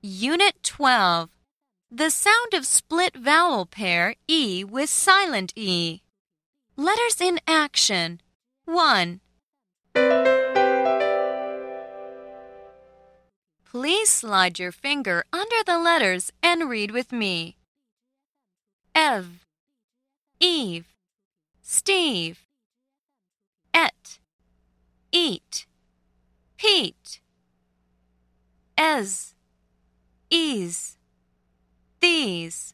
Unit 12. The sound of split vowel pair E with silent E. Letters in action. 1. Please slide your finger under the letters and read with me. Ev, Eve, Steve, Et, Eat, Pete, Ez, Ease, These.